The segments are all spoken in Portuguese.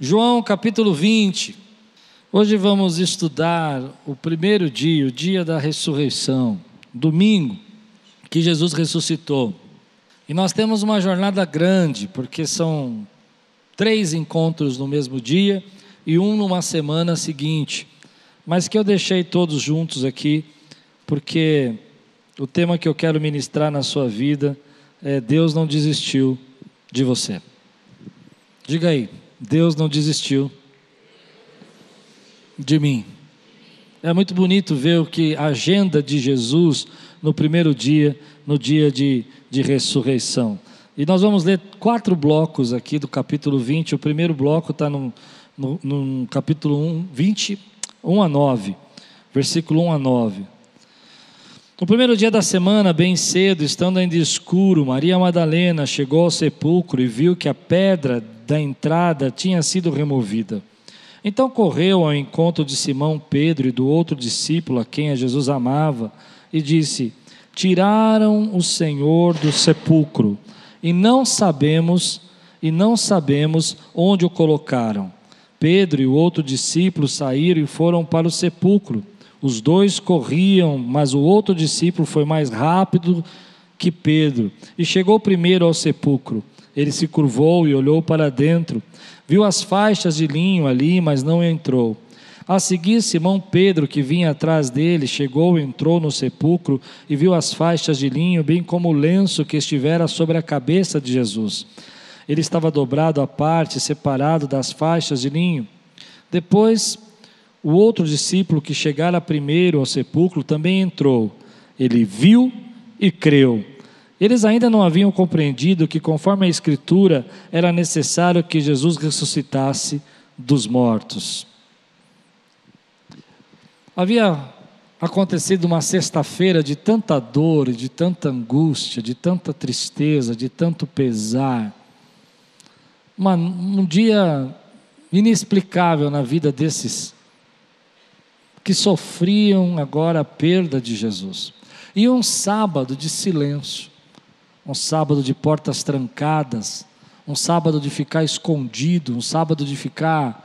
João capítulo 20. Hoje vamos estudar o primeiro dia, o dia da ressurreição, domingo, que Jesus ressuscitou. E nós temos uma jornada grande, porque são três encontros no mesmo dia e um numa semana seguinte, mas que eu deixei todos juntos aqui, porque o tema que eu quero ministrar na sua vida é Deus não desistiu de você. Diga aí, Deus não desistiu de mim. É muito bonito ver o que a agenda de Jesus no primeiro dia, no dia de, de ressurreição. E nós vamos ler quatro blocos aqui do capítulo 20. O primeiro bloco está no, no, no, capítulo 1, 20, 1 a 9, versículo 1 a 9. No primeiro dia da semana, bem cedo, estando ainda escuro, Maria Madalena chegou ao sepulcro e viu que a pedra da entrada tinha sido removida. Então correu ao encontro de Simão Pedro e do outro discípulo a quem Jesus amava e disse: Tiraram o Senhor do sepulcro e não sabemos e não sabemos onde o colocaram. Pedro e o outro discípulo saíram e foram para o sepulcro. Os dois corriam, mas o outro discípulo foi mais rápido que Pedro e chegou primeiro ao sepulcro. Ele se curvou e olhou para dentro. Viu as faixas de linho ali, mas não entrou. A seguir, Simão Pedro, que vinha atrás dele, chegou, entrou no sepulcro e viu as faixas de linho, bem como o lenço que estivera sobre a cabeça de Jesus. Ele estava dobrado à parte, separado das faixas de linho. Depois, o outro discípulo que chegara primeiro ao sepulcro também entrou. Ele viu e creu. Eles ainda não haviam compreendido que, conforme a Escritura, era necessário que Jesus ressuscitasse dos mortos. Havia acontecido uma sexta-feira de tanta dor, de tanta angústia, de tanta tristeza, de tanto pesar. Uma, um dia inexplicável na vida desses que sofriam agora a perda de Jesus. E um sábado de silêncio um sábado de portas trancadas, um sábado de ficar escondido, um sábado de ficar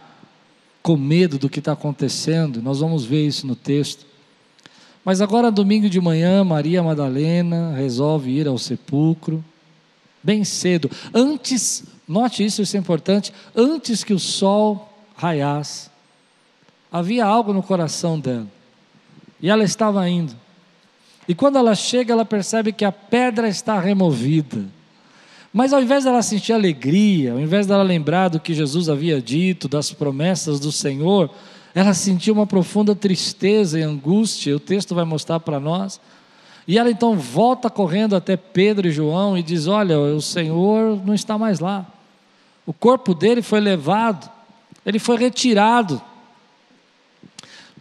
com medo do que está acontecendo. Nós vamos ver isso no texto. Mas agora, domingo de manhã, Maria Madalena resolve ir ao sepulcro, bem cedo, antes, note isso, isso é importante, antes que o sol raiasse. Havia algo no coração dela, e ela estava indo. E quando ela chega, ela percebe que a pedra está removida. Mas ao invés dela sentir alegria, ao invés dela lembrar do que Jesus havia dito, das promessas do Senhor, ela sentiu uma profunda tristeza e angústia, o texto vai mostrar para nós. E ela então volta correndo até Pedro e João e diz: Olha, o Senhor não está mais lá. O corpo dele foi levado, ele foi retirado.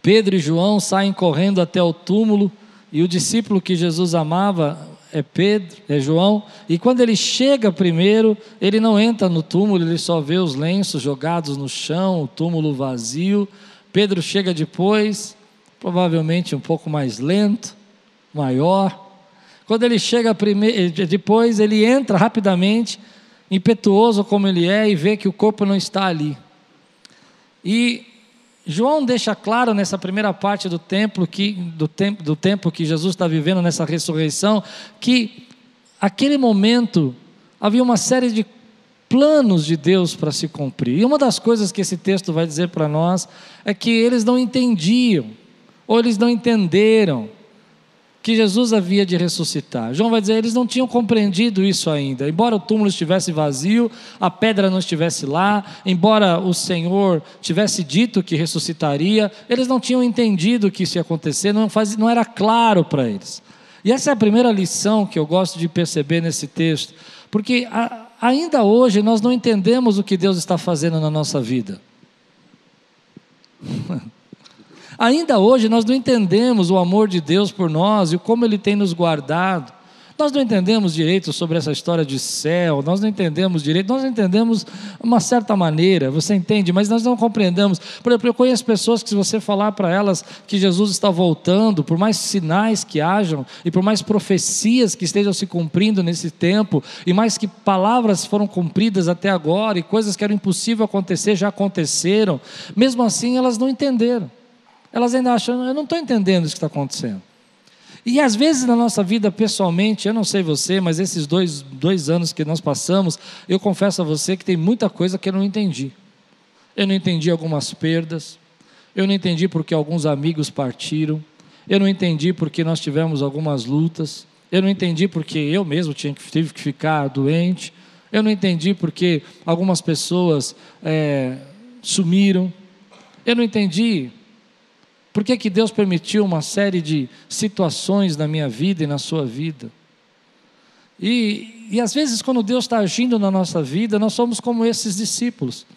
Pedro e João saem correndo até o túmulo e o discípulo que Jesus amava é Pedro, é João, e quando ele chega primeiro, ele não entra no túmulo, ele só vê os lenços jogados no chão, o túmulo vazio. Pedro chega depois, provavelmente um pouco mais lento, maior. Quando ele chega primeiro, depois, ele entra rapidamente, impetuoso como ele é, e vê que o corpo não está ali. E João deixa claro nessa primeira parte do templo que do tempo do tempo que Jesus está vivendo nessa ressurreição que aquele momento havia uma série de planos de Deus para se cumprir. E uma das coisas que esse texto vai dizer para nós é que eles não entendiam ou eles não entenderam que Jesus havia de ressuscitar. João vai dizer, eles não tinham compreendido isso ainda. Embora o túmulo estivesse vazio, a pedra não estivesse lá, embora o Senhor tivesse dito que ressuscitaria, eles não tinham entendido que isso ia acontecer, não, faz, não era claro para eles. E essa é a primeira lição que eu gosto de perceber nesse texto, porque a, ainda hoje nós não entendemos o que Deus está fazendo na nossa vida. Ainda hoje nós não entendemos o amor de Deus por nós e como Ele tem nos guardado. Nós não entendemos direito sobre essa história de céu, nós não entendemos direito, nós entendemos uma certa maneira, você entende, mas nós não compreendemos. Por exemplo, eu conheço pessoas que, se você falar para elas que Jesus está voltando, por mais sinais que hajam e por mais profecias que estejam se cumprindo nesse tempo, e mais que palavras foram cumpridas até agora, e coisas que eram impossível acontecer já aconteceram, mesmo assim elas não entenderam. Elas ainda acham, eu não estou entendendo isso que está acontecendo. E às vezes na nossa vida pessoalmente, eu não sei você, mas esses dois, dois anos que nós passamos, eu confesso a você que tem muita coisa que eu não entendi. Eu não entendi algumas perdas, eu não entendi porque alguns amigos partiram, eu não entendi porque nós tivemos algumas lutas, eu não entendi porque eu mesmo tinha, tive que ficar doente, eu não entendi porque algumas pessoas é, sumiram, eu não entendi por que, que Deus permitiu uma série de situações na minha vida e na sua vida? E, e às vezes, quando Deus está agindo na nossa vida, nós somos como esses discípulos.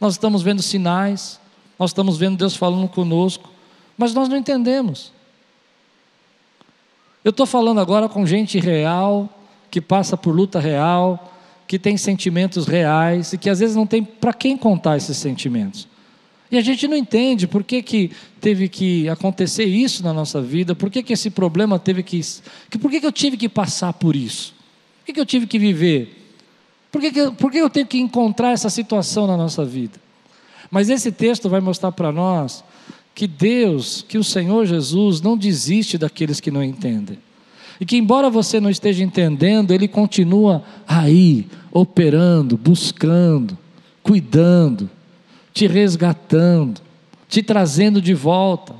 Nós estamos vendo sinais, nós estamos vendo Deus falando conosco, mas nós não entendemos. Eu estou falando agora com gente real, que passa por luta real, que tem sentimentos reais e que às vezes não tem para quem contar esses sentimentos. E a gente não entende por que, que teve que acontecer isso na nossa vida, por que, que esse problema teve que. Por que, que eu tive que passar por isso? Por que, que eu tive que viver? Por que, que, por que eu tenho que encontrar essa situação na nossa vida? Mas esse texto vai mostrar para nós que Deus, que o Senhor Jesus não desiste daqueles que não entendem. E que, embora você não esteja entendendo, Ele continua aí, operando, buscando, cuidando te resgatando, te trazendo de volta.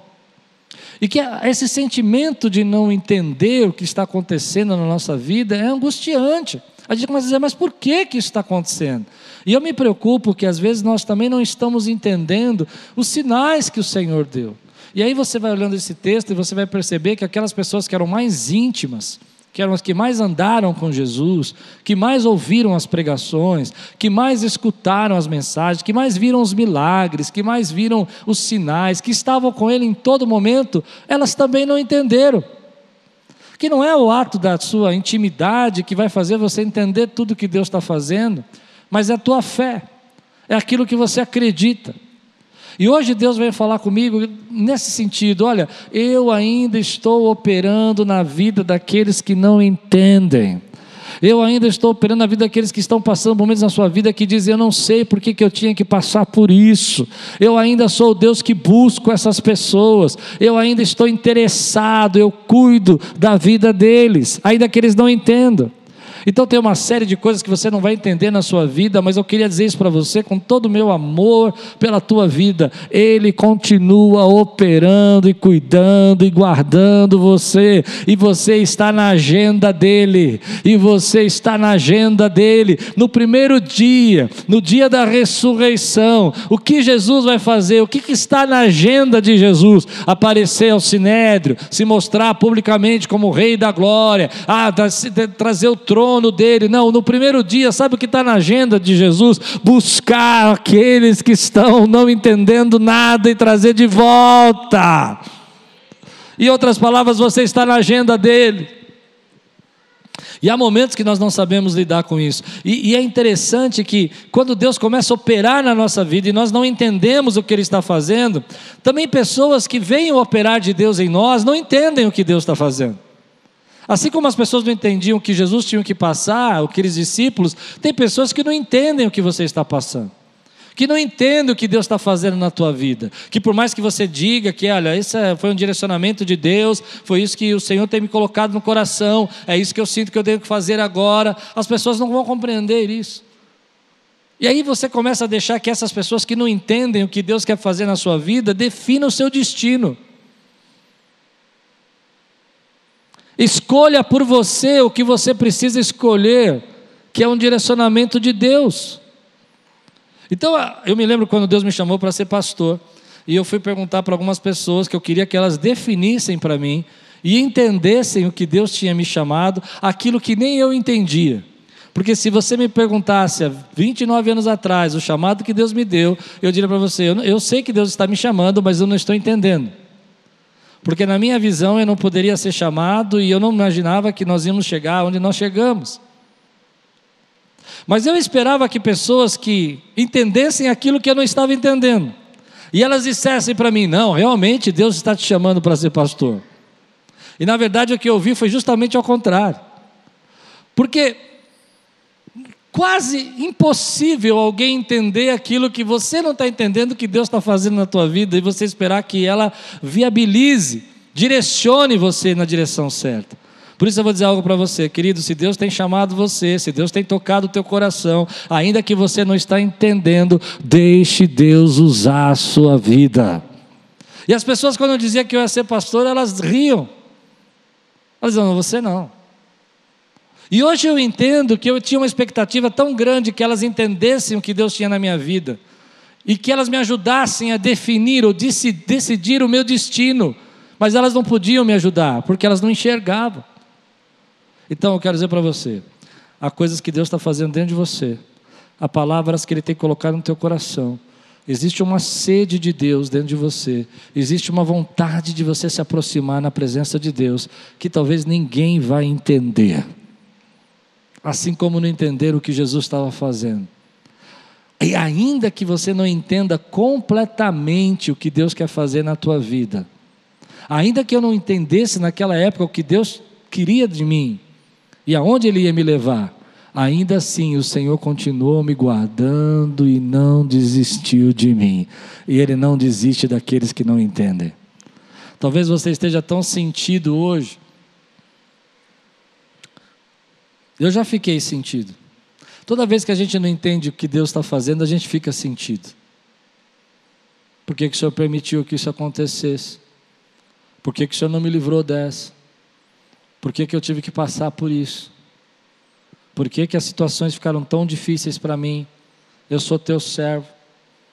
E que esse sentimento de não entender o que está acontecendo na nossa vida é angustiante. A gente começa a dizer, mas por que, que isso está acontecendo? E eu me preocupo que às vezes nós também não estamos entendendo os sinais que o Senhor deu. E aí você vai olhando esse texto e você vai perceber que aquelas pessoas que eram mais íntimas, que eram as que mais andaram com Jesus, que mais ouviram as pregações, que mais escutaram as mensagens, que mais viram os milagres, que mais viram os sinais, que estavam com Ele em todo momento, elas também não entenderam. Que não é o ato da sua intimidade que vai fazer você entender tudo que Deus está fazendo, mas é a tua fé, é aquilo que você acredita. E hoje Deus vem falar comigo nesse sentido: olha, eu ainda estou operando na vida daqueles que não entendem. Eu ainda estou operando na vida daqueles que estão passando momentos na sua vida que dizem: Eu não sei por que, que eu tinha que passar por isso. Eu ainda sou o Deus que busco essas pessoas. Eu ainda estou interessado, eu cuido da vida deles, ainda que eles não entendam. Então tem uma série de coisas que você não vai entender na sua vida, mas eu queria dizer isso para você com todo o meu amor pela tua vida. Ele continua operando e cuidando e guardando você, e você está na agenda dele, e você está na agenda dele. No primeiro dia, no dia da ressurreição, o que Jesus vai fazer? O que, que está na agenda de Jesus? Aparecer ao sinédrio, se mostrar publicamente como rei da glória, ah, trazer o trono trono dele. Não, no primeiro dia, sabe o que está na agenda de Jesus? Buscar aqueles que estão não entendendo nada e trazer de volta. Em outras palavras, você está na agenda dele. E há momentos que nós não sabemos lidar com isso. E, e, é interessante que, quando Deus começa a operar na nossa vida e nós não entendemos o que Ele está fazendo, também pessoas que veem o operar de Deus em nós não entendem o que Deus está fazendo. Assim como as pessoas não entendiam o que Jesus tinha que passar, aqueles discípulos, tem pessoas que não entendem o que você está passando. Que não entendem o que Deus está fazendo na tua vida. Que por mais que você diga que, olha, isso é, foi um direcionamento de Deus, foi isso que o Senhor tem me colocado no coração, é isso que eu sinto que eu devo fazer agora, as pessoas não vão compreender isso. E aí você começa a deixar que essas pessoas que não entendem o que Deus quer fazer na sua vida, definam o seu destino. Escolha por você o que você precisa escolher, que é um direcionamento de Deus. Então, eu me lembro quando Deus me chamou para ser pastor, e eu fui perguntar para algumas pessoas que eu queria que elas definissem para mim e entendessem o que Deus tinha me chamado, aquilo que nem eu entendia. Porque se você me perguntasse há 29 anos atrás o chamado que Deus me deu, eu diria para você: eu, eu sei que Deus está me chamando, mas eu não estou entendendo. Porque na minha visão eu não poderia ser chamado e eu não imaginava que nós íamos chegar onde nós chegamos. Mas eu esperava que pessoas que entendessem aquilo que eu não estava entendendo, e elas dissessem para mim: não, realmente Deus está te chamando para ser pastor. E na verdade o que eu vi foi justamente ao contrário. Porque quase impossível alguém entender aquilo que você não está entendendo que Deus está fazendo na tua vida e você esperar que ela viabilize, direcione você na direção certa. Por isso eu vou dizer algo para você, querido, se Deus tem chamado você, se Deus tem tocado o teu coração, ainda que você não está entendendo, deixe Deus usar a sua vida. E as pessoas quando eu dizia que eu ia ser pastor, elas riam. Elas diziam, não, você não. E hoje eu entendo que eu tinha uma expectativa tão grande que elas entendessem o que Deus tinha na minha vida e que elas me ajudassem a definir ou decidir o meu destino, mas elas não podiam me ajudar porque elas não enxergavam. Então eu quero dizer para você: há coisas que Deus está fazendo dentro de você, há palavras que Ele tem colocado no teu coração. Existe uma sede de Deus dentro de você, existe uma vontade de você se aproximar na presença de Deus, que talvez ninguém vai entender, assim como não entender o que Jesus estava fazendo. E ainda que você não entenda completamente o que Deus quer fazer na tua vida, ainda que eu não entendesse naquela época o que Deus queria de mim, e aonde ele ia me levar. Ainda assim, o Senhor continuou me guardando e não desistiu de mim. E Ele não desiste daqueles que não entendem. Talvez você esteja tão sentido hoje. Eu já fiquei sentido. Toda vez que a gente não entende o que Deus está fazendo, a gente fica sentido. Por que, que o Senhor permitiu que isso acontecesse? Por que, que o Senhor não me livrou dessa? Por que, que eu tive que passar por isso? Por que, que as situações ficaram tão difíceis para mim? Eu sou teu servo,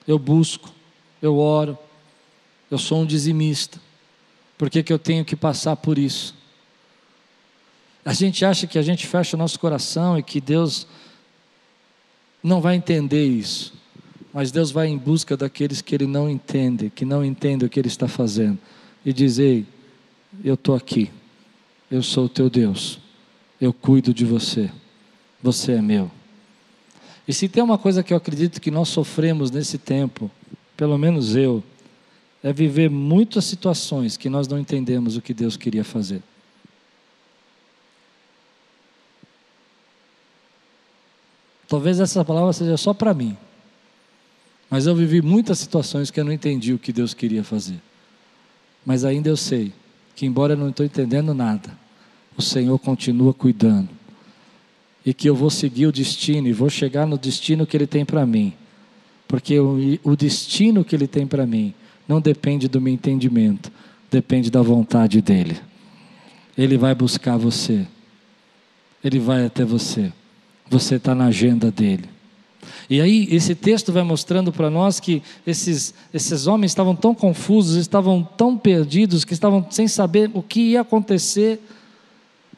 eu busco, eu oro, eu sou um dizimista. Por que, que eu tenho que passar por isso? A gente acha que a gente fecha o nosso coração e que Deus não vai entender isso. Mas Deus vai em busca daqueles que Ele não entende, que não entendem o que Ele está fazendo. E diz: Ei, eu estou aqui. Eu sou o teu Deus, eu cuido de você, você é meu. E se tem uma coisa que eu acredito que nós sofremos nesse tempo, pelo menos eu, é viver muitas situações que nós não entendemos o que Deus queria fazer. Talvez essa palavra seja só para mim, mas eu vivi muitas situações que eu não entendi o que Deus queria fazer. Mas ainda eu sei que, embora eu não estou entendendo nada, o Senhor continua cuidando. E que eu vou seguir o destino e vou chegar no destino que Ele tem para mim. Porque o, o destino que Ele tem para mim não depende do meu entendimento, depende da vontade dEle. Ele vai buscar você, Ele vai até você, você está na agenda dEle. E aí, esse texto vai mostrando para nós que esses, esses homens estavam tão confusos, estavam tão perdidos, que estavam sem saber o que ia acontecer.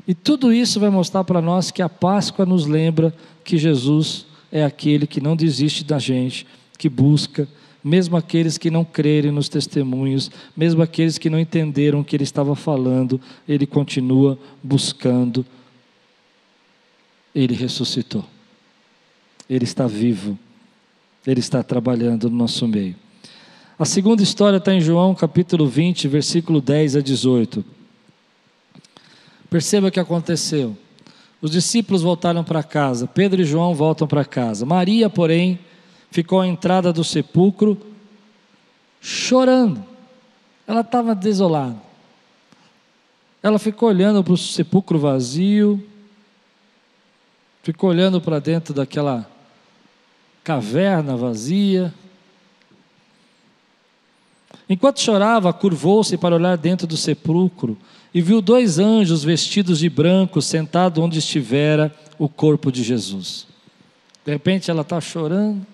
E tudo isso vai mostrar para nós que a Páscoa nos lembra que Jesus é aquele que não desiste da gente, que busca, mesmo aqueles que não crerem nos testemunhos, mesmo aqueles que não entenderam o que ele estava falando, ele continua buscando. Ele ressuscitou. Ele está vivo, Ele está trabalhando no nosso meio. A segunda história está em João capítulo 20, versículo 10 a 18. Perceba o que aconteceu. Os discípulos voltaram para casa, Pedro e João voltam para casa. Maria, porém, ficou à entrada do sepulcro chorando. Ela estava desolada. Ela ficou olhando para o sepulcro vazio, ficou olhando para dentro daquela caverna vazia. Enquanto chorava, curvou-se para olhar dentro do sepulcro e viu dois anjos vestidos de branco sentados onde estivera o corpo de Jesus. De repente ela está chorando,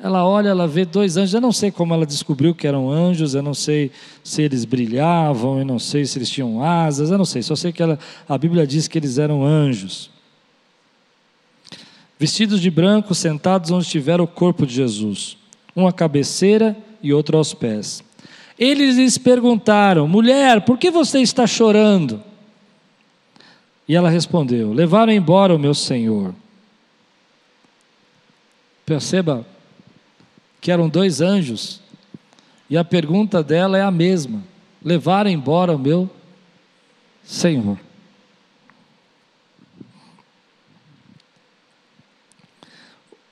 ela olha, ela vê dois anjos. Eu não sei como ela descobriu que eram anjos, eu não sei se eles brilhavam, eu não sei se eles tinham asas, eu não sei, só sei que ela, a Bíblia diz que eles eram anjos vestidos de branco, sentados onde estivera o corpo de Jesus, um à cabeceira e outro aos pés. Eles lhes perguntaram: Mulher, por que você está chorando? E ela respondeu: Levaram embora o meu senhor. Perceba que eram dois anjos, e a pergunta dela é a mesma: Levaram embora o meu senhor.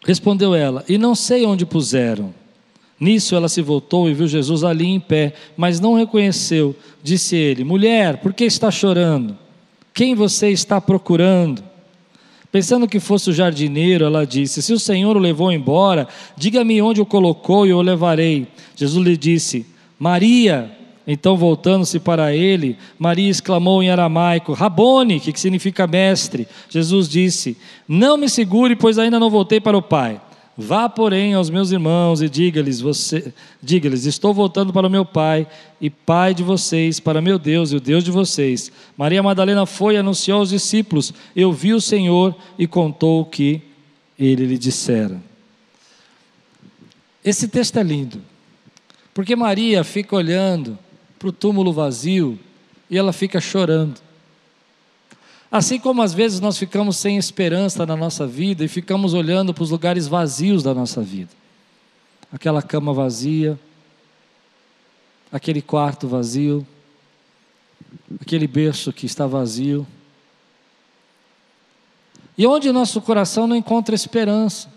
Respondeu ela: E não sei onde puseram. Nisso ela se voltou e viu Jesus ali em pé, mas não reconheceu. Disse ele: Mulher, por que está chorando? Quem você está procurando? Pensando que fosse o jardineiro, ela disse: Se o Senhor o levou embora, diga-me onde o colocou e eu o levarei. Jesus lhe disse: Maria. Então, voltando-se para ele, Maria exclamou em aramaico: Rabone, que significa mestre. Jesus disse: Não me segure, pois ainda não voltei para o Pai. Vá, porém, aos meus irmãos e diga-lhes: você, diga-lhes, estou voltando para o meu Pai e Pai de vocês, para meu Deus e o Deus de vocês. Maria Madalena foi e anunciou aos discípulos: Eu vi o Senhor e contou o que ele lhe dissera. Esse texto é lindo, porque Maria fica olhando para o túmulo vazio e ela fica chorando. Assim como às vezes nós ficamos sem esperança na nossa vida e ficamos olhando para os lugares vazios da nossa vida. Aquela cama vazia, aquele quarto vazio, aquele berço que está vazio. E onde nosso coração não encontra esperança.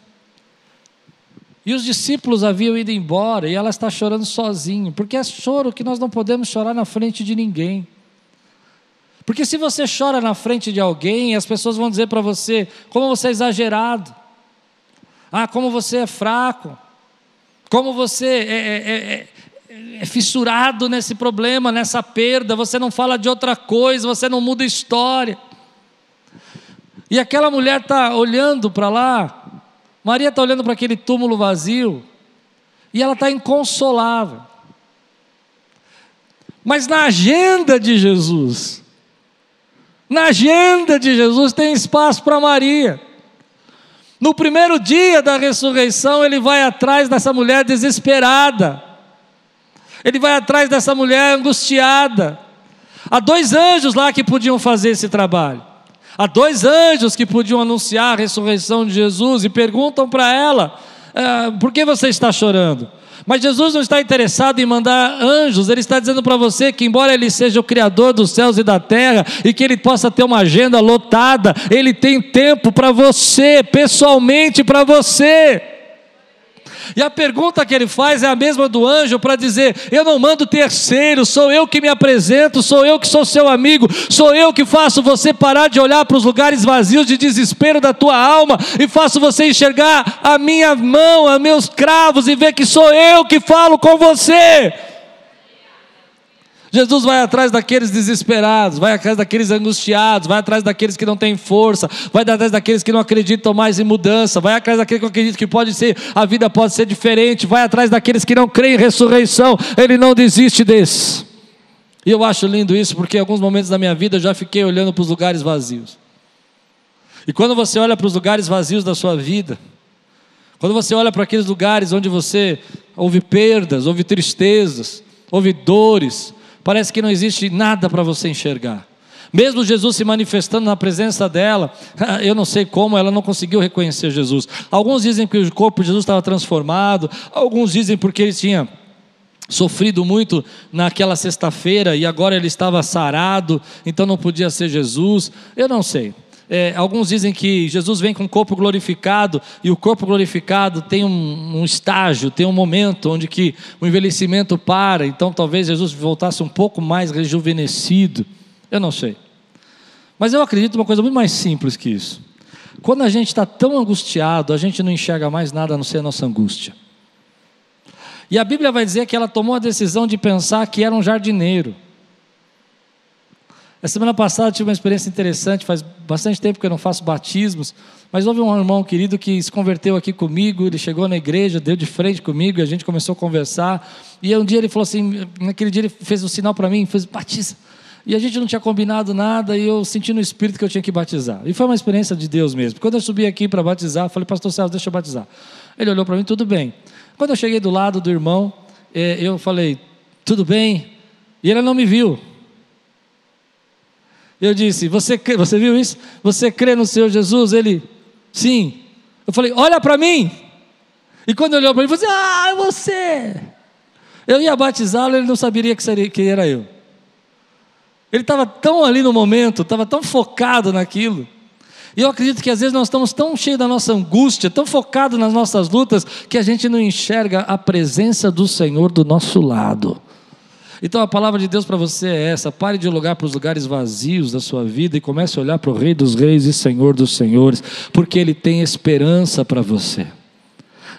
E os discípulos haviam ido embora e ela está chorando sozinha, porque é choro que nós não podemos chorar na frente de ninguém. Porque se você chora na frente de alguém, as pessoas vão dizer para você como você é exagerado, ah, como você é fraco, como você é, é, é, é fissurado nesse problema, nessa perda, você não fala de outra coisa, você não muda história. E aquela mulher está olhando para lá, Maria está olhando para aquele túmulo vazio, e ela está inconsolável. Mas na agenda de Jesus, na agenda de Jesus tem espaço para Maria. No primeiro dia da ressurreição, ele vai atrás dessa mulher desesperada. Ele vai atrás dessa mulher angustiada. Há dois anjos lá que podiam fazer esse trabalho. Há dois anjos que podiam anunciar a ressurreição de Jesus e perguntam para ela: ah, por que você está chorando? Mas Jesus não está interessado em mandar anjos, Ele está dizendo para você que, embora Ele seja o Criador dos céus e da terra, e que Ele possa ter uma agenda lotada, Ele tem tempo para você, pessoalmente para você. E a pergunta que ele faz é a mesma do anjo para dizer: Eu não mando terceiro, sou eu que me apresento, sou eu que sou seu amigo, sou eu que faço você parar de olhar para os lugares vazios de desespero da tua alma e faço você enxergar a minha mão, a meus cravos e ver que sou eu que falo com você. Jesus vai atrás daqueles desesperados, vai atrás daqueles angustiados, vai atrás daqueles que não têm força, vai atrás daqueles que não acreditam mais em mudança, vai atrás daqueles que acreditam que pode ser, a vida pode ser diferente, vai atrás daqueles que não creem em ressurreição, ele não desiste desses. E eu acho lindo isso porque em alguns momentos da minha vida eu já fiquei olhando para os lugares vazios. E quando você olha para os lugares vazios da sua vida, quando você olha para aqueles lugares onde você ouve perdas, ouve tristezas, ouve dores, parece que não existe nada para você enxergar. Mesmo Jesus se manifestando na presença dela, eu não sei como ela não conseguiu reconhecer Jesus. Alguns dizem que o corpo de Jesus estava transformado, alguns dizem porque ele tinha sofrido muito naquela sexta-feira e agora ele estava sarado, então não podia ser Jesus. Eu não sei. É, alguns dizem que Jesus vem com o corpo glorificado e o corpo glorificado tem um, um, estágio, tem um momento onde que o envelhecimento para, então talvez Jesus voltasse um pouco mais rejuvenescido. Eu não sei. Mas eu acredito uma coisa muito mais simples que isso. Quando a gente está tão angustiado, a gente não enxerga mais nada a não ser a nossa angústia. E a Bíblia vai dizer que ela tomou a decisão de pensar que era um jardineiro. A semana passada tive uma experiência interessante, faz bastante tempo que eu não faço batismos, mas houve um irmão querido que se converteu aqui comigo, ele chegou na igreja, deu de frente comigo, e a gente começou a conversar, e um dia ele falou assim, naquele dia ele fez um sinal para mim, fez batiza, e a gente não tinha combinado nada, e eu senti no espírito que eu tinha que batizar, e foi uma experiência de Deus mesmo, quando eu subi aqui para batizar, falei, pastor Celso, deixa eu batizar, ele olhou para mim, tudo bem, quando eu cheguei do lado do irmão, eh, eu falei, Tudo bem? E ele não me viu. Eu disse: Você, crê, você viu isso? Você crê no Senhor Jesus? Ele, sim. Eu falei: Olha para mim. E quando ele olhou para mim, ele falou assim: Ah, é você. Eu ia batizá-lo, ele não saberia que, seria, que era eu. Ele estava tão ali no momento, estava tão focado naquilo. E eu acredito que às vezes nós estamos tão cheios da nossa angústia, tão focados nas nossas lutas, que a gente não enxerga a presença do Senhor do nosso lado. Então a palavra de Deus para você é essa: pare de olhar para os lugares vazios da sua vida e comece a olhar para o Rei dos Reis e Senhor dos Senhores, porque Ele tem esperança para você,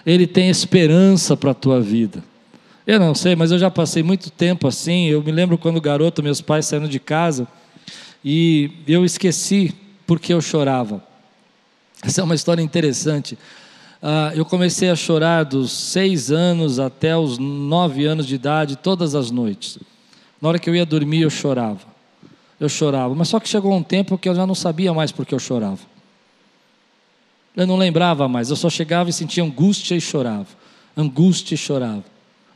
Ele tem esperança para a tua vida. Eu não sei, mas eu já passei muito tempo assim. Eu me lembro quando garoto, meus pais saindo de casa e eu esqueci porque eu chorava. Essa é uma história interessante. Uh, eu comecei a chorar dos seis anos até os nove anos de idade, todas as noites. Na hora que eu ia dormir, eu chorava. Eu chorava. Mas só que chegou um tempo que eu já não sabia mais porque eu chorava. Eu não lembrava mais. Eu só chegava e sentia angústia e chorava. Angústia e chorava.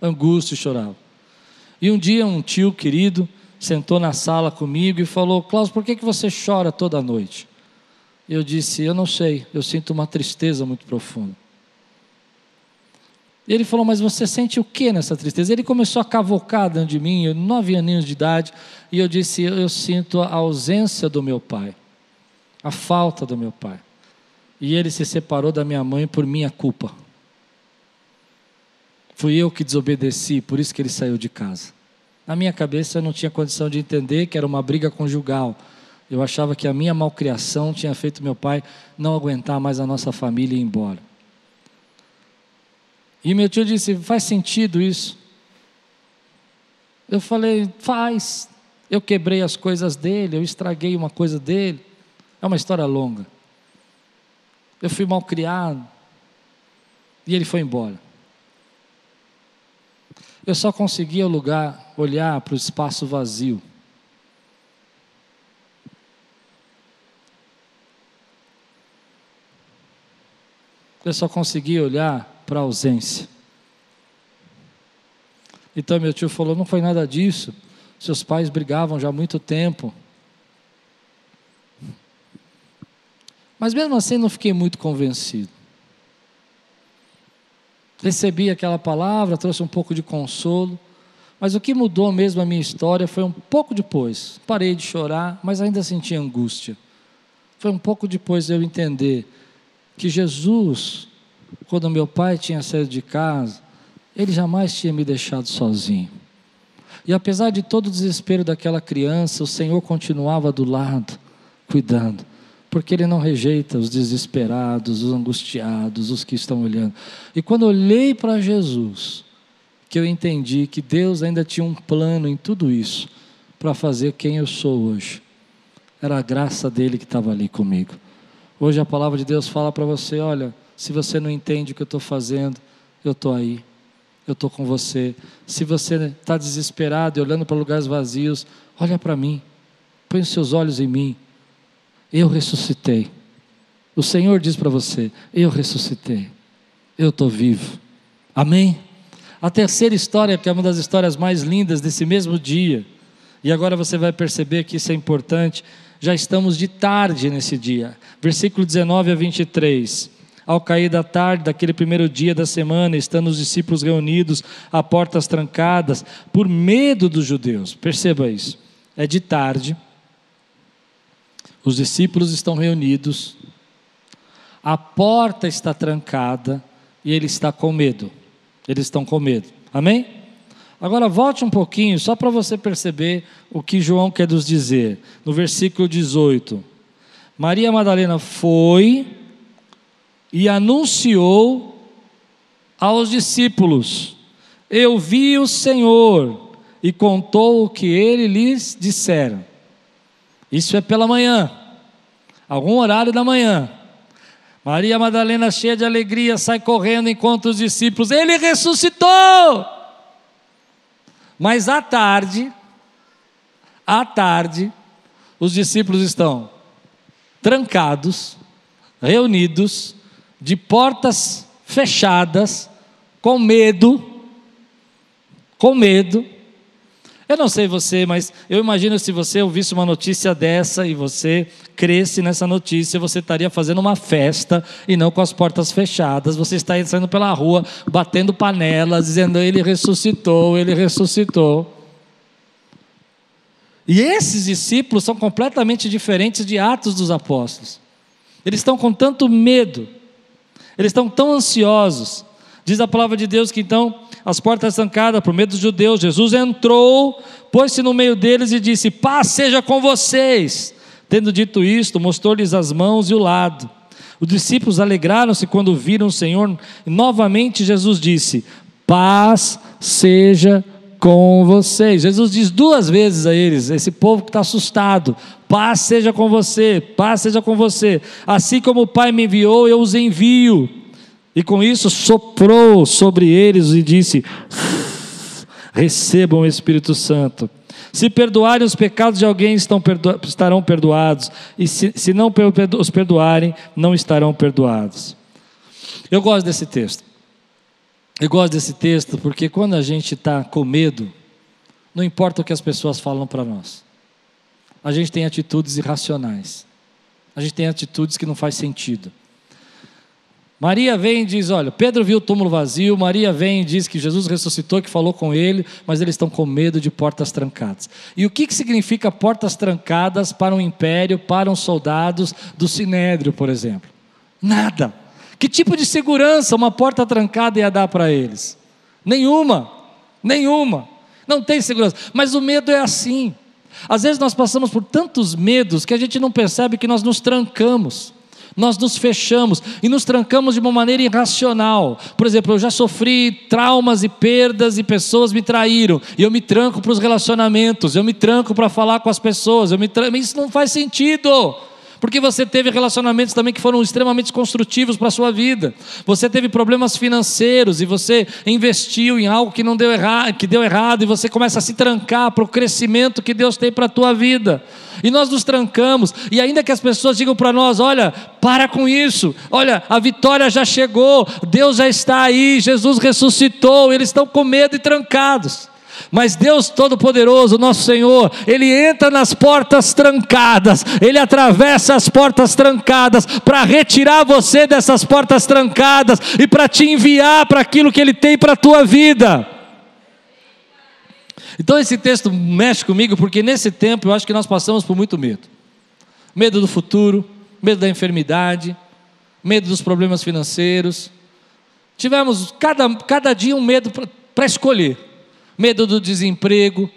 Angústia e chorava. E um dia, um tio querido sentou na sala comigo e falou: Klaus, por que, que você chora toda noite? Eu disse: Eu não sei, eu sinto uma tristeza muito profunda. E ele falou: Mas você sente o que nessa tristeza? Ele começou a cavocar dentro de mim, eu, nove aninhos de idade, e eu disse: Eu sinto a ausência do meu pai, a falta do meu pai. E ele se separou da minha mãe por minha culpa. Fui eu que desobedeci, por isso que ele saiu de casa. Na minha cabeça eu não tinha condição de entender que era uma briga conjugal eu achava que a minha malcriação tinha feito meu pai não aguentar mais a nossa família e ir embora. E meu tio disse: faz sentido isso? Eu falei: faz. Eu quebrei as coisas dele, eu estraguei uma coisa dele. É uma história longa. Eu fui mal criado. E ele foi embora. Eu só conseguia lugar, olhar para o espaço vazio. Eu só conseguia olhar para a ausência. Então meu tio falou: não foi nada disso. Seus pais brigavam já há muito tempo. Mas mesmo assim não fiquei muito convencido. Recebi aquela palavra, trouxe um pouco de consolo, mas o que mudou mesmo a minha história foi um pouco depois. Parei de chorar, mas ainda senti angústia. Foi um pouco depois de eu entender que Jesus, quando meu pai tinha saído de casa, ele jamais tinha me deixado sozinho. E apesar de todo o desespero daquela criança, o Senhor continuava do lado, cuidando, porque Ele não rejeita os desesperados, os angustiados, os que estão olhando. E quando olhei para Jesus, que eu entendi que Deus ainda tinha um plano em tudo isso, para fazer quem eu sou hoje. Era a graça dele que estava ali comigo. Hoje a palavra de Deus fala para você: olha, se você não entende o que eu estou fazendo, eu estou aí, eu estou com você. Se você está desesperado e olhando para lugares vazios, olha para mim, põe os seus olhos em mim. Eu ressuscitei. O Senhor diz para você: eu ressuscitei, eu estou vivo. Amém? A terceira história, que é uma das histórias mais lindas desse mesmo dia, e agora você vai perceber que isso é importante já estamos de tarde nesse dia. Versículo 19 a 23. Ao cair da tarde daquele primeiro dia da semana, estando os discípulos reunidos a portas trancadas, por medo dos judeus. Perceba isso. É de tarde, os discípulos estão reunidos, a porta está trancada e ele está com medo. Eles estão com medo. Amém? Agora volte um pouquinho, só para você perceber o que João quer nos dizer. No versículo 18: Maria Madalena foi e anunciou aos discípulos: Eu vi o Senhor, e contou o que ele lhes dissera. Isso é pela manhã, algum horário da manhã. Maria Madalena, cheia de alegria, sai correndo enquanto os discípulos, ele ressuscitou! Mas à tarde, à tarde, os discípulos estão trancados, reunidos, de portas fechadas, com medo, com medo, Eu não sei você, mas eu imagino se você ouvisse uma notícia dessa e você cresce nessa notícia, você estaria fazendo uma festa e não com as portas fechadas. Você está saindo pela rua, batendo panelas, dizendo: Ele ressuscitou, ele ressuscitou. E esses discípulos são completamente diferentes de Atos dos Apóstolos. Eles estão com tanto medo, eles estão tão ansiosos. Diz a palavra de Deus que então as portas trancadas por medo dos judeus. Jesus entrou, pôs-se no meio deles e disse: Paz seja com vocês. Tendo dito isto, mostrou-lhes as mãos e o lado. Os discípulos alegraram-se quando viram o Senhor. E novamente Jesus disse: Paz seja com vocês. Jesus diz duas vezes a eles, esse povo que está assustado: Paz seja com você, paz seja com você. Assim como o Pai me enviou, eu os envio. E com isso soprou sobre eles e disse: Recebam o Espírito Santo. Se perdoarem os pecados de alguém, perdo estarão perdoados. E se, se não os perdoarem, não estarão perdoados. Eu gosto desse texto. Eu gosto desse texto porque quando a gente está com medo, não importa o que as pessoas falam para nós. A gente tem atitudes irracionais. A gente tem atitudes que não faz sentido. Maria vem e diz: Olha, Pedro viu o túmulo vazio. Maria vem e diz que Jesus ressuscitou, que falou com ele, mas eles estão com medo de portas trancadas. E o que, que significa portas trancadas para um império, para os soldados do sinédrio, por exemplo? Nada. Que tipo de segurança uma porta trancada ia dar para eles? Nenhuma. Nenhuma. Não tem segurança. Mas o medo é assim. Às vezes nós passamos por tantos medos que a gente não percebe que nós nos trancamos nós nos fechamos e nos trancamos de uma maneira irracional. Por exemplo, eu já sofri traumas e perdas e pessoas me traíram, e eu me tranco para os relacionamentos, eu me tranco para falar com as pessoas, eu me tranco, isso não faz sentido. Porque você teve relacionamentos também que foram extremamente construtivos para a sua vida. Você teve problemas financeiros e você investiu em algo que não deu errado, que deu errado e você começa a se trancar para o crescimento que Deus tem para a tua vida. E nós nos trancamos, e ainda que as pessoas digam para nós: olha, para com isso, olha, a vitória já chegou, Deus já está aí, Jesus ressuscitou, eles estão com medo e trancados. Mas Deus Todo-Poderoso, nosso Senhor, Ele entra nas portas trancadas, Ele atravessa as portas trancadas para retirar você dessas portas trancadas e para te enviar para aquilo que Ele tem para a tua vida. Então esse texto mexe comigo porque nesse tempo eu acho que nós passamos por muito medo. Medo do futuro, medo da enfermidade, medo dos problemas financeiros. Tivemos cada, cada dia um medo para escolher medo do desemprego,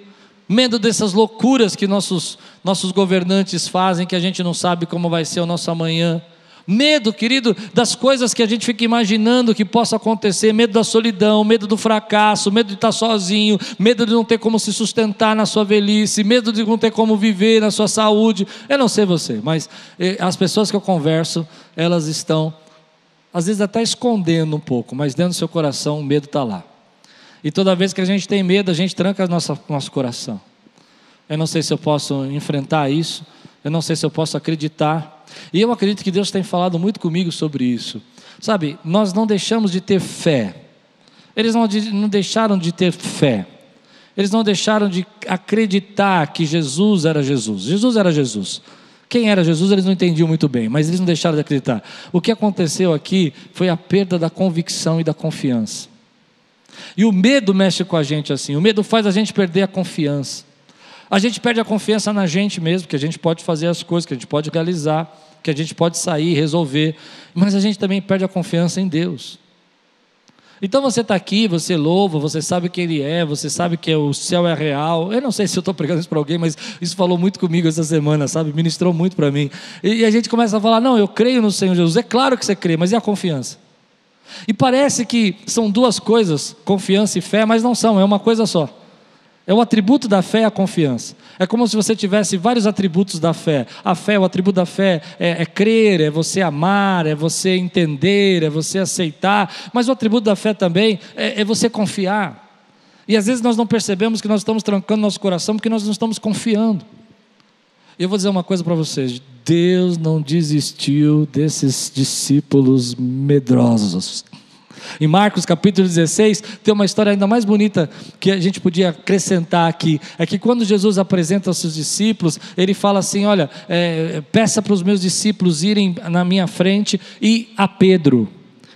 medo dessas loucuras que nossos, nossos governantes fazem, que a gente não sabe como vai ser o nosso amanhã. Medo, querido, das coisas que a gente fica imaginando que possa acontecer, medo da solidão, medo do fracasso, medo de estar sozinho, medo de não ter como se sustentar na sua velhice, medo de não ter como viver na sua saúde. Eu não sei você, mas eh, as pessoas que eu converso, elas estão, às vezes até escondendo um pouco, mas dentro do seu coração o medo está lá. E toda vez que a gente tem medo, a gente tranca nosso, nosso coração. Eu não sei se eu posso enfrentar isso, eu não sei se eu posso acreditar. E eu acredito que Deus tem falado muito comigo sobre isso. Sabe, nós não deixamos de ter fé. Eles não, não deixaram de ter fé. Eles não deixaram de acreditar que Jesus era Jesus. Jesus era Jesus. Quem era Jesus, eles não entendiam muito bem, mas eles não deixaram de acreditar. O que aconteceu aqui foi a perda da convicção e da confiança. E o medo mexe com a gente assim. O medo faz a gente perder a confiança. A gente perde a confiança na gente mesmo, que a gente pode fazer as coisas, que a gente pode realizar, que a gente pode sair, resolver. Mas a gente também perde a confiança em Deus. Então você está aqui, você louva, você sabe quem Ele é, você sabe que o céu é real. Eu não sei se eu estou pregando isso para alguém, mas isso falou muito comigo essa semana, sabe? Ministrou muito para mim. E a gente começa a falar: não, eu creio no Senhor Jesus. É claro que você crê, mas e a confiança? E parece que são duas coisas, confiança e fé, mas não são, é uma coisa só. É o atributo da fé a confiança. É como se você tivesse vários atributos da fé. A fé, o atributo da fé é, é, crer, é você amar, é você entender, é você aceitar. Mas o atributo da fé também é, é você confiar. E às vezes nós não percebemos que nós estamos trancando nosso coração porque nós não estamos confiando. Eu vou dizer uma coisa para vocês: Deus não desistiu desses discípulos medrosos. Em Marcos capítulo 16, tem uma história ainda mais bonita que a gente podia acrescentar aqui. É que quando Jesus apresenta aos seus discípulos, ele fala assim: Olha, é, peça para os meus discípulos irem na minha frente e a Pedro.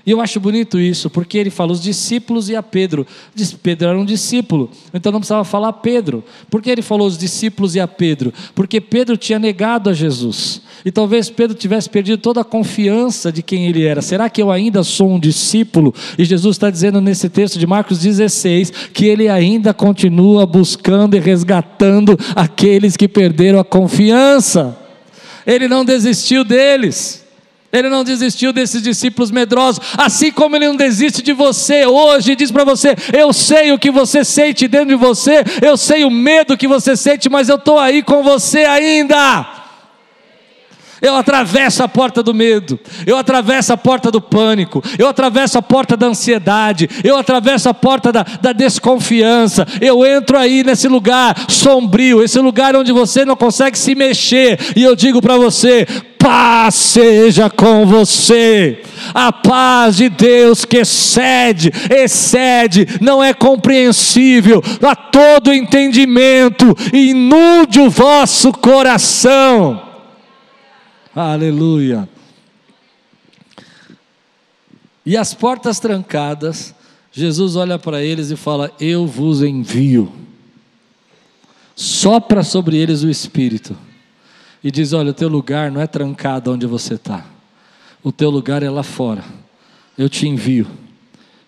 E eu acho bonito isso, porque ele fala os discípulos e a Pedro. Pedro era um discípulo, então não precisava falar Pedro. Por que ele falou os discípulos e a Pedro? Porque Pedro tinha negado a Jesus. E talvez Pedro tivesse perdido toda a confiança de quem ele era. Será que eu ainda sou um discípulo? E Jesus está dizendo nesse texto de Marcos 16 que ele ainda continua buscando e resgatando aqueles que perderam a confiança. Ele não desistiu deles. Ele não desistiu desses discípulos medrosos, assim como ele não desiste de você hoje, diz para você: Eu sei o que você sente dentro de você, eu sei o medo que você sente, mas eu estou aí com você ainda. Eu atravesso a porta do medo, eu atravesso a porta do pânico, eu atravesso a porta da ansiedade, eu atravesso a porta da, da desconfiança, eu entro aí nesse lugar sombrio, esse lugar onde você não consegue se mexer, e eu digo para você: paz seja com você. A paz de Deus que excede, excede, não é compreensível a todo entendimento, inunde o vosso coração. Aleluia. E as portas trancadas, Jesus olha para eles e fala: Eu vos envio. Sopra sobre eles o Espírito. E diz: Olha, o teu lugar não é trancado onde você está. O teu lugar é lá fora. Eu te envio.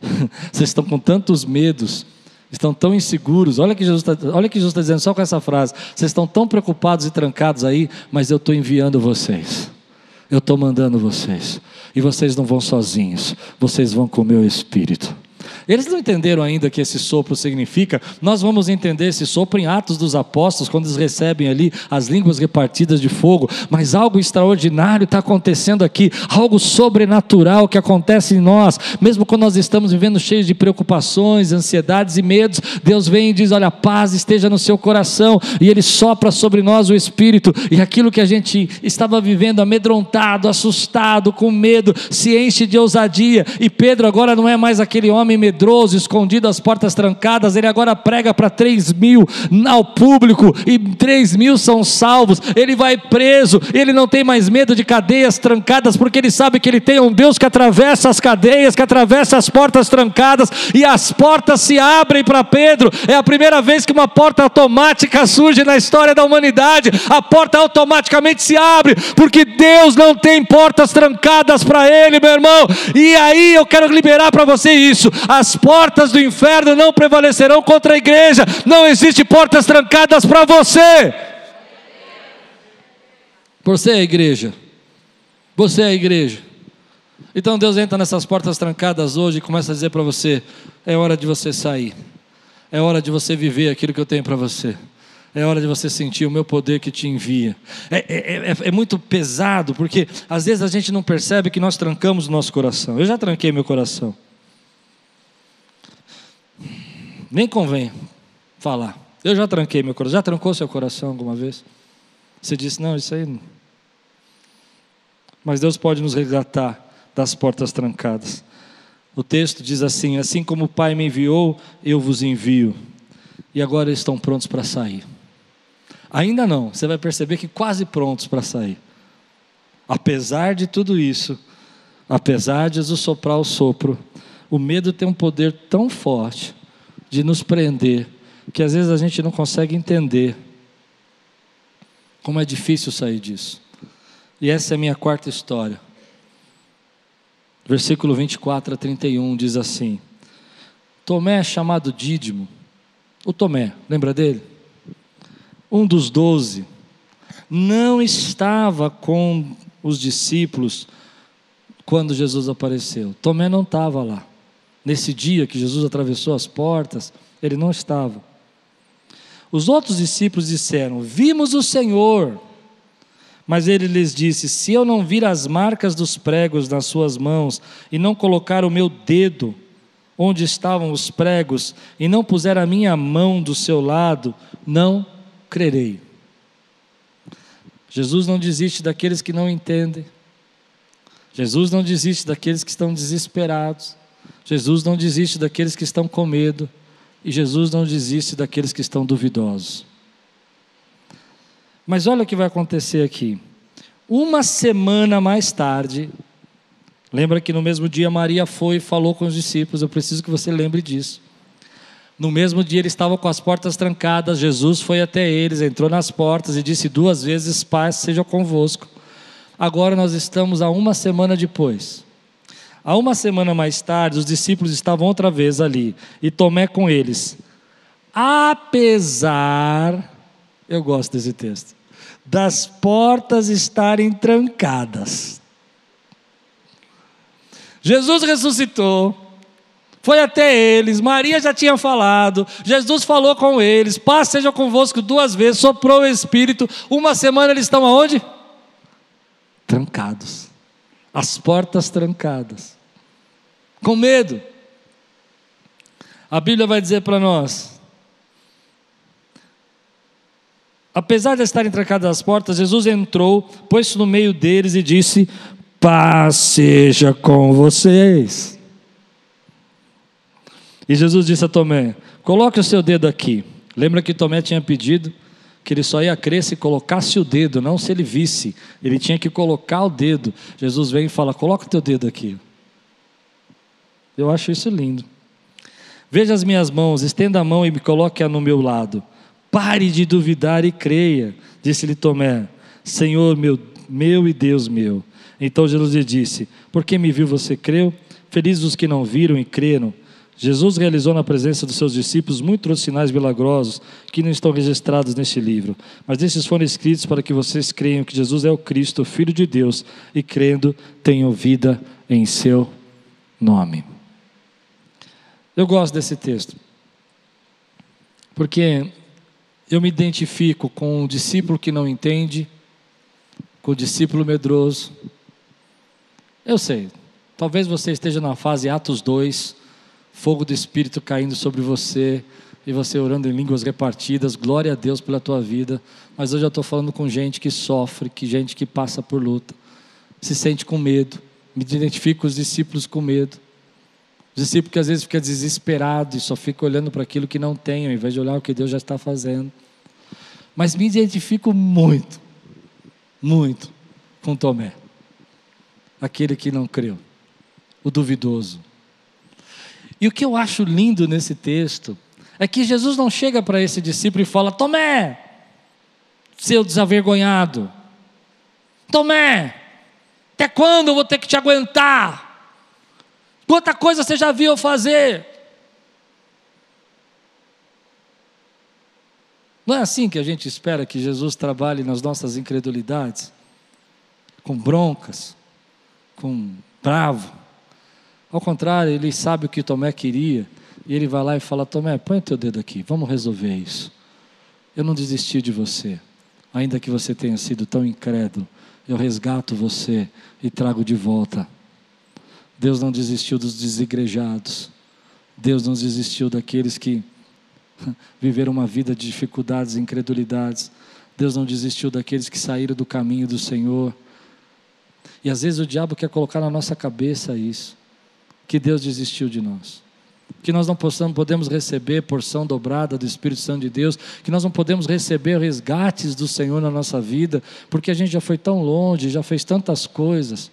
Vocês estão com tantos medos, estão tão inseguros. Olha que Jesus está, está dizendo só com essa frase. Vocês estão tão preocupados e trancados aí, mas eu estou enviando vocês. Eu estou mandando vocês. E vocês não vão sozinhos. Vocês vão com o meu Espírito. Eles não entenderam ainda o que esse sopro significa. Nós vamos entender esse sopro em Atos dos Apóstolos, quando eles recebem ali as línguas repartidas de fogo. Mas algo extraordinário está acontecendo aqui, algo sobrenatural que acontece em nós, mesmo quando nós estamos vivendo cheios de preocupações, ansiedades e medos. Deus vem e diz: Olha, paz esteja no seu coração, e Ele sopra sobre nós o Espírito, e aquilo que a gente estava vivendo amedrontado, assustado, com medo, se enche de ousadia. E Pedro agora não é mais aquele homem medroso medroso, escondido, as portas trancadas, ele agora prega para 3 mil ao público, e 3 mil são salvos, ele vai preso, ele não tem mais medo de cadeias trancadas, porque ele sabe que ele tem um Deus que atravessa as cadeias, que atravessa as portas trancadas, e as portas se abrem para Pedro, é a primeira vez que uma porta automática surge na história da humanidade, a porta automaticamente se abre, porque Deus não tem portas trancadas para ele, meu irmão, e aí eu quero liberar para você isso, as portas do inferno não prevalecerão contra a igreja, não existe portas trancadas para você. Você é a igreja, você é a igreja. Então Deus entra nessas portas trancadas hoje e começa a dizer para você: é hora de você sair, é hora de você viver aquilo que eu tenho para você. É hora de você sentir o meu poder que te envia. É, é, é, é, muito pesado, porque às vezes a gente não percebe que nós trancamos o nosso coração. Eu já tranquei meu coração. Nem convém falar. Eu já tranquei meu coração. Já trancou seu coração alguma vez? Você disse, não, isso aí não. Mas Deus pode nos resgatar das portas trancadas. O texto diz assim: Assim como o Pai me enviou, eu vos envio. E agora estão prontos para sair. Ainda não, você vai perceber que quase prontos para sair. Apesar de tudo isso, apesar de Jesus soprar o sopro, o medo tem um poder tão forte de nos prender, que às vezes a gente não consegue entender como é difícil sair disso. E essa é a minha quarta história. Versículo 24 a 31 diz assim: Tomé, chamado Dídimo, o Tomé, lembra dele? Um dos doze, não estava com os discípulos quando Jesus apareceu. Tomé não estava lá. Nesse dia que Jesus atravessou as portas, ele não estava. Os outros discípulos disseram: Vimos o Senhor. Mas ele lhes disse: Se eu não vir as marcas dos pregos nas suas mãos, e não colocar o meu dedo onde estavam os pregos, e não puser a minha mão do seu lado, não crerei. Jesus não desiste daqueles que não entendem. Jesus não desiste daqueles que estão desesperados. Jesus não desiste daqueles que estão com medo, e Jesus não desiste daqueles que estão duvidosos. Mas olha o que vai acontecer aqui. Uma semana mais tarde, lembra que no mesmo dia Maria foi e falou com os discípulos, eu preciso que você lembre disso. No mesmo dia eles estavam com as portas trancadas, Jesus foi até eles, entrou nas portas e disse duas vezes: Paz seja convosco. Agora nós estamos a uma semana depois. A uma semana mais tarde, os discípulos estavam outra vez ali, e Tomé com eles. Apesar, eu gosto desse texto, das portas estarem trancadas. Jesus ressuscitou, foi até eles, Maria já tinha falado, Jesus falou com eles, paz seja convosco duas vezes, soprou o Espírito, uma semana eles estão aonde? Trancados, as portas trancadas, com medo. A Bíblia vai dizer para nós, apesar de estarem trancadas as portas, Jesus entrou, pôs-se no meio deles e disse: Paz seja com vocês. E Jesus disse a Tomé: Coloque o seu dedo aqui. Lembra que Tomé tinha pedido que ele só ia crer se colocasse o dedo, não se ele visse. Ele tinha que colocar o dedo. Jesus vem e fala: Coloca o teu dedo aqui. Eu acho isso lindo. Veja as minhas mãos, estenda a mão e me coloque-a no meu lado. Pare de duvidar e creia, disse-lhe Tomé: Senhor meu, meu e Deus meu. Então Jesus lhe disse: Porque me viu, você creu? Felizes os que não viram e creram. Jesus realizou na presença dos seus discípulos muitos sinais milagrosos que não estão registrados neste livro, mas esses foram escritos para que vocês creiam que Jesus é o Cristo, o Filho de Deus, e crendo tenham vida em seu nome. Eu gosto desse texto, porque eu me identifico com o discípulo que não entende, com o discípulo medroso. Eu sei, talvez você esteja na fase Atos 2 fogo do Espírito caindo sobre você e você orando em línguas repartidas. Glória a Deus pela tua vida. Mas hoje eu estou falando com gente que sofre, que gente que passa por luta, se sente com medo. Me identifico com os discípulos com medo. Os discípulos que às vezes ficam desesperados e só ficam olhando para aquilo que não tem, ao invés de olhar o que Deus já está fazendo. Mas me identifico muito, muito com Tomé, aquele que não creu, o duvidoso e o que eu acho lindo nesse texto é que Jesus não chega para esse discípulo e fala: Tomé, seu desavergonhado, Tomé, até quando eu vou ter que te aguentar? Quanta coisa você já viu eu fazer? Não é assim que a gente espera que Jesus trabalhe nas nossas incredulidades? Com broncas, com bravo ao contrário, ele sabe o que Tomé queria, e ele vai lá e fala: Tomé, põe teu dedo aqui, vamos resolver isso. Eu não desisti de você, ainda que você tenha sido tão incrédulo, eu resgato você e trago de volta. Deus não desistiu dos desigrejados, Deus não desistiu daqueles que viveram uma vida de dificuldades e incredulidades. Deus não desistiu daqueles que saíram do caminho do Senhor. E às vezes o diabo quer colocar na nossa cabeça isso que Deus desistiu de nós. Que nós não possamos, podemos receber porção dobrada do Espírito Santo de Deus, que nós não podemos receber resgates do Senhor na nossa vida, porque a gente já foi tão longe, já fez tantas coisas,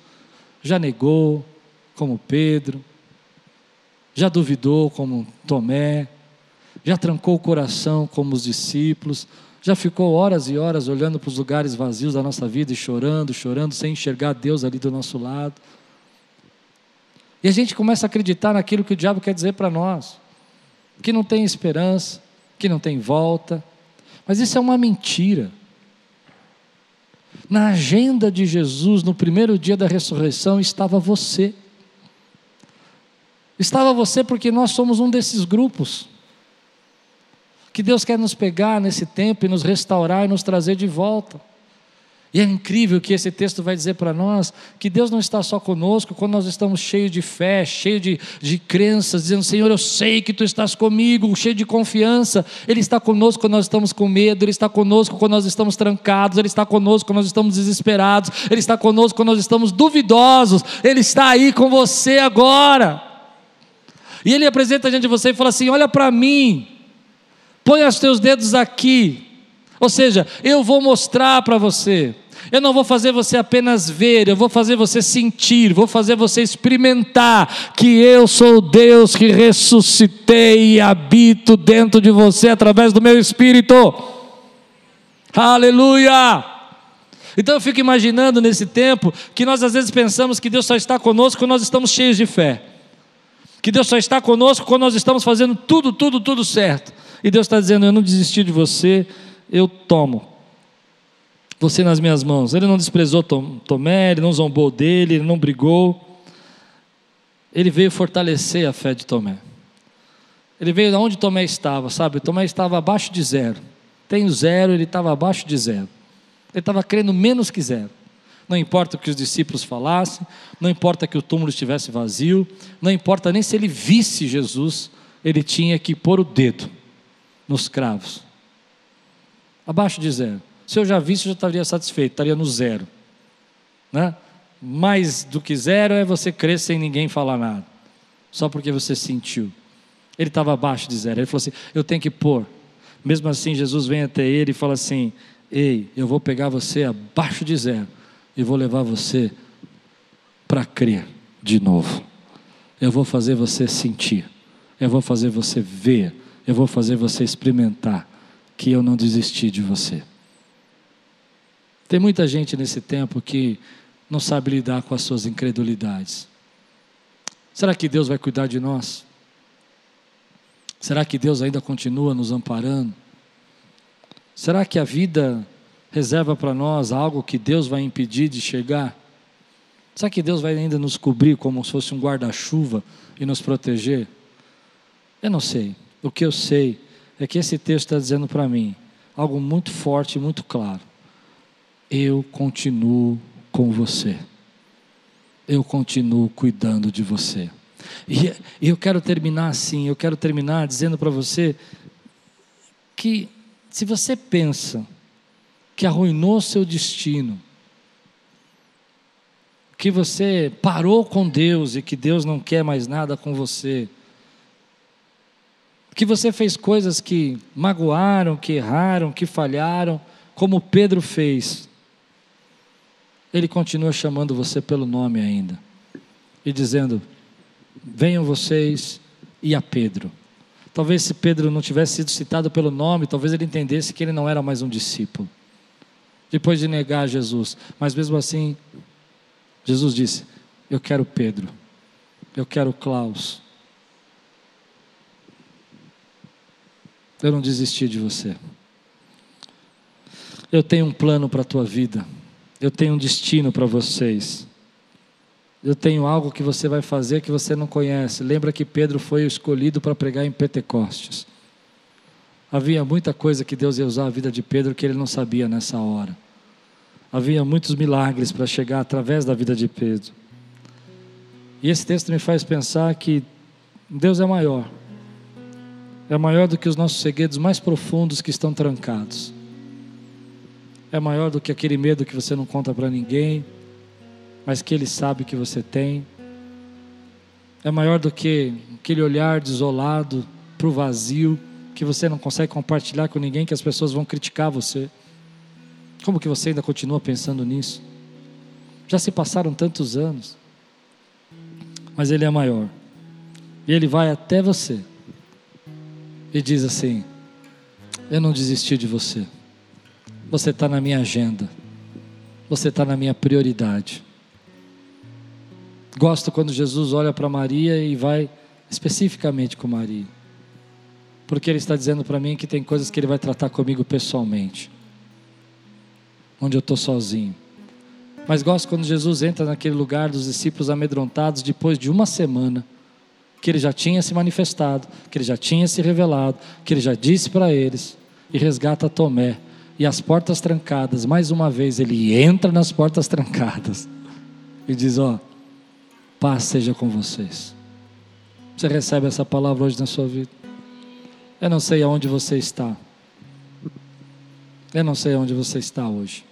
já negou, como Pedro, já duvidou, como Tomé, já trancou o coração, como os discípulos, já ficou horas e horas olhando para os lugares vazios da nossa vida e chorando, chorando, sem enxergar Deus ali do nosso lado. E a gente começa a acreditar naquilo que o diabo quer dizer para nós: que não tem esperança, que não tem volta. Mas isso é uma mentira. Na agenda de Jesus, no primeiro dia da ressurreição, estava você. Estava você porque nós somos um desses grupos. Que Deus quer nos pegar nesse tempo e nos restaurar e nos trazer de volta. E é incrível que esse texto vai dizer para nós que Deus não está só conosco quando nós estamos cheios de fé, cheios de, de crenças, dizendo: Senhor, eu sei que tu estás comigo, cheio de confiança. Ele está conosco quando nós estamos com medo, Ele está conosco quando nós estamos trancados, Ele está conosco quando nós estamos desesperados, Ele está conosco quando nós estamos duvidosos, Ele está aí com você agora. E ele apresenta diante de você e fala assim: Olha para mim, põe os teus dedos aqui. Ou seja, eu vou mostrar para você. Eu não vou fazer você apenas ver, eu vou fazer você sentir, vou fazer você experimentar que eu sou Deus que ressuscitei e habito dentro de você através do meu espírito. Aleluia! Então eu fico imaginando nesse tempo que nós às vezes pensamos que Deus só está conosco quando nós estamos cheios de fé. Que Deus só está conosco quando nós estamos fazendo tudo, tudo, tudo certo. E Deus está dizendo: Eu não desisti de você, eu tomo você nas minhas mãos. Ele não desprezou Tomé, ele não zombou dele, ele não brigou. Ele veio fortalecer a fé de Tomé. Ele veio de onde Tomé estava, sabe? Tomé estava abaixo de zero. Tem zero, ele estava abaixo de zero. Ele estava crendo menos que zero. Não importa o que os discípulos falassem, não importa que o túmulo estivesse vazio, não importa nem se ele visse Jesus, ele tinha que pôr o dedo nos cravos. Abaixo de zero. Se eu já visse, eu já estaria satisfeito, estaria no zero. Né? Mais do que zero é você crer sem ninguém falar nada, só porque você sentiu. Ele estava abaixo de zero. Ele falou assim: Eu tenho que pôr. Mesmo assim, Jesus vem até ele e fala assim: Ei, eu vou pegar você abaixo de zero e vou levar você para crer de novo. Eu vou fazer você sentir. Eu vou fazer você ver. Eu vou fazer você experimentar que eu não desisti de você. Tem muita gente nesse tempo que não sabe lidar com as suas incredulidades. Será que Deus vai cuidar de nós? Será que Deus ainda continua nos amparando? Será que a vida reserva para nós algo que Deus vai impedir de chegar? Será que Deus vai ainda nos cobrir como se fosse um guarda-chuva e nos proteger? Eu não sei. O que eu sei é que esse texto está dizendo para mim algo muito forte e muito claro eu continuo com você. Eu continuo cuidando de você. E, eu quero terminar assim, eu quero terminar dizendo para você que se você pensa que arruinou seu destino, que você parou com Deus e que Deus não quer mais nada com você, que você fez coisas que magoaram, que erraram, que falharam, como Pedro fez, ele continua chamando você pelo nome ainda e dizendo: Venham vocês e a Pedro. Talvez se Pedro não tivesse sido citado pelo nome, talvez ele entendesse que ele não era mais um discípulo. Depois de negar Jesus, mas mesmo assim, Jesus disse: Eu quero Pedro, eu quero Klaus. Eu não desisti de você. Eu tenho um plano para a tua vida. Eu tenho um destino para vocês. Eu tenho algo que você vai fazer que você não conhece. Lembra que Pedro foi escolhido para pregar em Pentecostes. Havia muita coisa que Deus ia usar a vida de Pedro que ele não sabia nessa hora. Havia muitos milagres para chegar através da vida de Pedro. E esse texto me faz pensar que Deus é maior. É maior do que os nossos segredos mais profundos que estão trancados é maior do que aquele medo que você não conta para ninguém, mas que Ele sabe que você tem. É maior do que aquele olhar desolado para o vazio que você não consegue compartilhar com ninguém, que as pessoas vão criticar você. Como que você ainda continua pensando nisso? Já se passaram tantos anos, mas Ele é maior. E Ele vai até você e diz assim: Eu não desisti de você. Você está na minha agenda. Você está na minha prioridade. Gosto quando Jesus olha para Maria e vai especificamente com Maria. Porque Ele está dizendo para mim que tem coisas que Ele vai tratar comigo pessoalmente. Onde eu estou sozinho. Mas gosto quando Jesus entra naquele lugar dos discípulos amedrontados depois de uma semana que ele já tinha se manifestado, que ele já tinha se revelado, que ele já disse para eles e resgata Tomé e as portas trancadas, mais uma vez ele entra nas portas trancadas e diz: Ó, paz seja com vocês. Você recebe essa palavra hoje na sua vida? Eu não sei aonde você está. Eu não sei aonde você está hoje.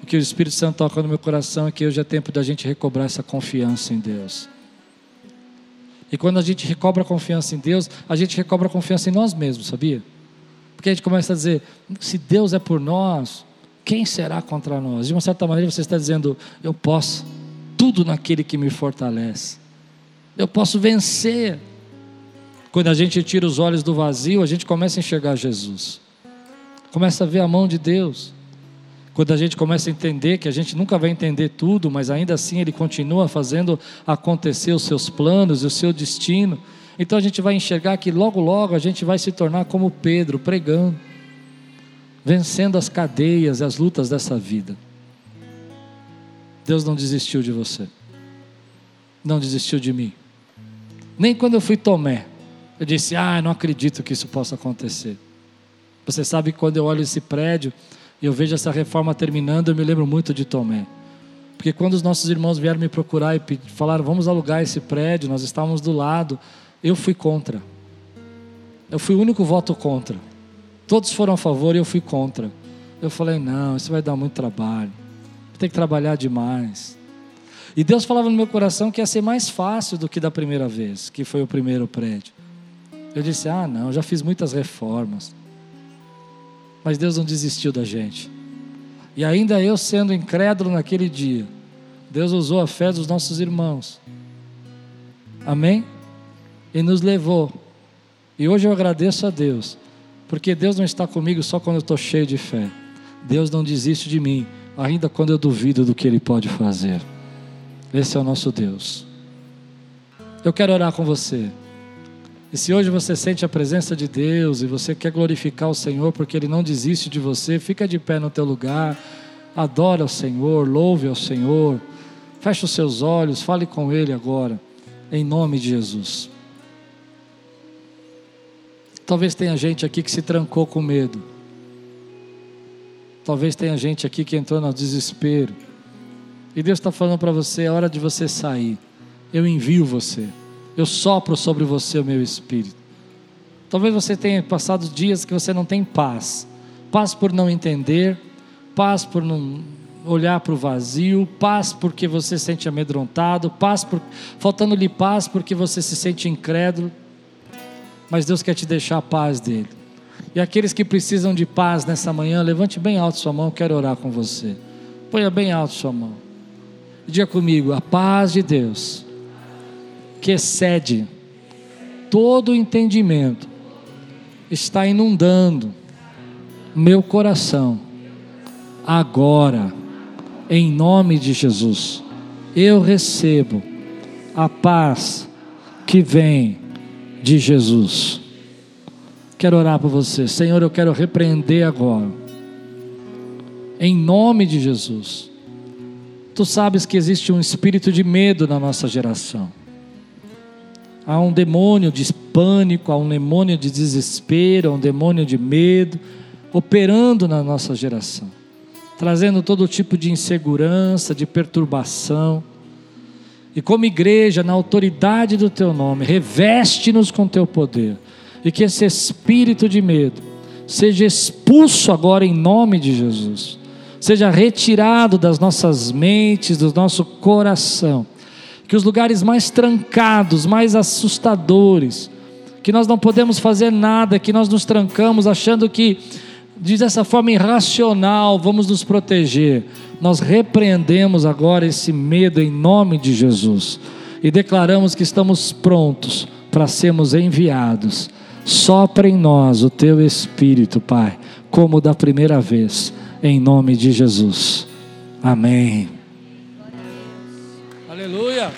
O que o Espírito Santo toca no meu coração é que hoje é tempo da gente recobrar essa confiança em Deus. E quando a gente recobra confiança em Deus, a gente recobra confiança em nós mesmos, sabia? Porque a gente começa a dizer: se Deus é por nós, quem será contra nós? De uma certa maneira você está dizendo: eu posso, tudo naquele que me fortalece, eu posso vencer. Quando a gente tira os olhos do vazio, a gente começa a enxergar Jesus, começa a ver a mão de Deus. Quando a gente começa a entender que a gente nunca vai entender tudo, mas ainda assim Ele continua fazendo acontecer os seus planos e o seu destino. Então a gente vai enxergar que logo, logo a gente vai se tornar como Pedro, pregando, vencendo as cadeias e as lutas dessa vida. Deus não desistiu de você, não desistiu de mim. Nem quando eu fui Tomé, eu disse: Ah, não acredito que isso possa acontecer. Você sabe que quando eu olho esse prédio, e eu vejo essa reforma terminando, eu me lembro muito de Tomé. Porque quando os nossos irmãos vieram me procurar e falaram, vamos alugar esse prédio, nós estávamos do lado, eu fui contra. Eu fui o único voto contra. Todos foram a favor e eu fui contra. Eu falei, não, isso vai dar muito trabalho. Tem que trabalhar demais. E Deus falava no meu coração que ia ser mais fácil do que da primeira vez, que foi o primeiro prédio. Eu disse, ah, não, já fiz muitas reformas. Mas Deus não desistiu da gente. E ainda eu sendo incrédulo naquele dia, Deus usou a fé dos nossos irmãos. Amém? E nos levou. E hoje eu agradeço a Deus, porque Deus não está comigo só quando eu estou cheio de fé. Deus não desiste de mim, ainda quando eu duvido do que Ele pode fazer. Esse é o nosso Deus. Eu quero orar com você. E se hoje você sente a presença de Deus e você quer glorificar o Senhor porque Ele não desiste de você, fica de pé no teu lugar, adora o Senhor, louve ao Senhor, feche os seus olhos, fale com Ele agora, em nome de Jesus. Talvez tenha gente aqui que se trancou com medo. Talvez tenha gente aqui que entrou no desespero. E Deus está falando para você: é hora de você sair. Eu envio você eu sopro sobre você o meu espírito. Talvez você tenha passado dias que você não tem paz. Paz por não entender, paz por não olhar para o vazio, paz porque você se sente amedrontado, paz por faltando-lhe paz porque você se sente incrédulo. Mas Deus quer te deixar a paz dele. E aqueles que precisam de paz nessa manhã, levante bem alto sua mão, quero orar com você. Ponha bem alto sua mão. Diga comigo, a paz de Deus que excede todo o entendimento, está inundando meu coração, agora, em nome de Jesus. Eu recebo a paz que vem de Jesus. Quero orar por você, Senhor. Eu quero repreender agora, em nome de Jesus. Tu sabes que existe um espírito de medo na nossa geração há um demônio de pânico, há um demônio de desespero, há um demônio de medo operando na nossa geração, trazendo todo tipo de insegurança, de perturbação. E como igreja, na autoridade do teu nome, reveste-nos com teu poder, e que esse espírito de medo seja expulso agora em nome de Jesus, seja retirado das nossas mentes, do nosso coração que os lugares mais trancados, mais assustadores, que nós não podemos fazer nada, que nós nos trancamos achando que, de dessa forma irracional, vamos nos proteger. Nós repreendemos agora esse medo em nome de Jesus e declaramos que estamos prontos para sermos enviados. Sopra em nós o teu Espírito, Pai, como da primeira vez, em nome de Jesus. Amém. Aleluia.